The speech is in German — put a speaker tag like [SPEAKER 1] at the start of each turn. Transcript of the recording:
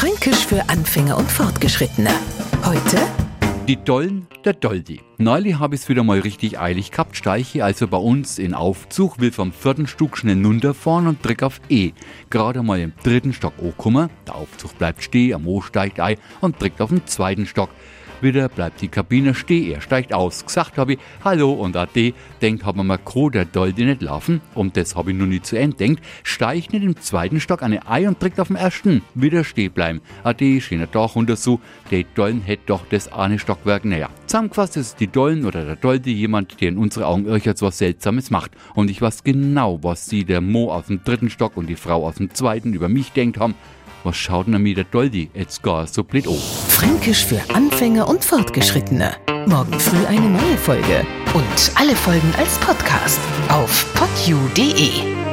[SPEAKER 1] Fränkisch für Anfänger und Fortgeschrittene. Heute
[SPEAKER 2] Die Dollen der Doldi. Neulich habe ich es wieder mal richtig eilig gehabt, steiche also bei uns in Aufzug, will vom vierten Stück schnell runterfahren und drück auf E. Gerade mal im dritten Stock angekommen, der Aufzug bleibt stehen, am O steigt ein und drückt auf den zweiten Stock. Wieder bleibt die Kabine stehen, er steigt aus. Gesagt habe ich, hallo und ade, denkt haben wir mal Kro, der Doldi nicht laufen. Und das habe ich nur nie zu Ende denkt, steigt nicht im zweiten Stock eine Ei und drückt auf den ersten. Wieder stehen bleiben. Ade, schöner Tag und so, der Dollen hätte doch das eine Stockwerk näher. Zusammengefasst ist die Dollen oder der Doldi jemand, der in unsere Augen irgendwas was Seltsames macht. Und ich weiß genau, was sie, der Mo aus dem dritten Stock und die Frau aus dem zweiten über mich denkt haben. Was schaut denn mir der Doldi jetzt gar so blöd an?
[SPEAKER 1] Fränkisch für Anfänger und Fortgeschrittene. Morgen früh eine neue Folge. Und alle Folgen als Podcast auf podu.de.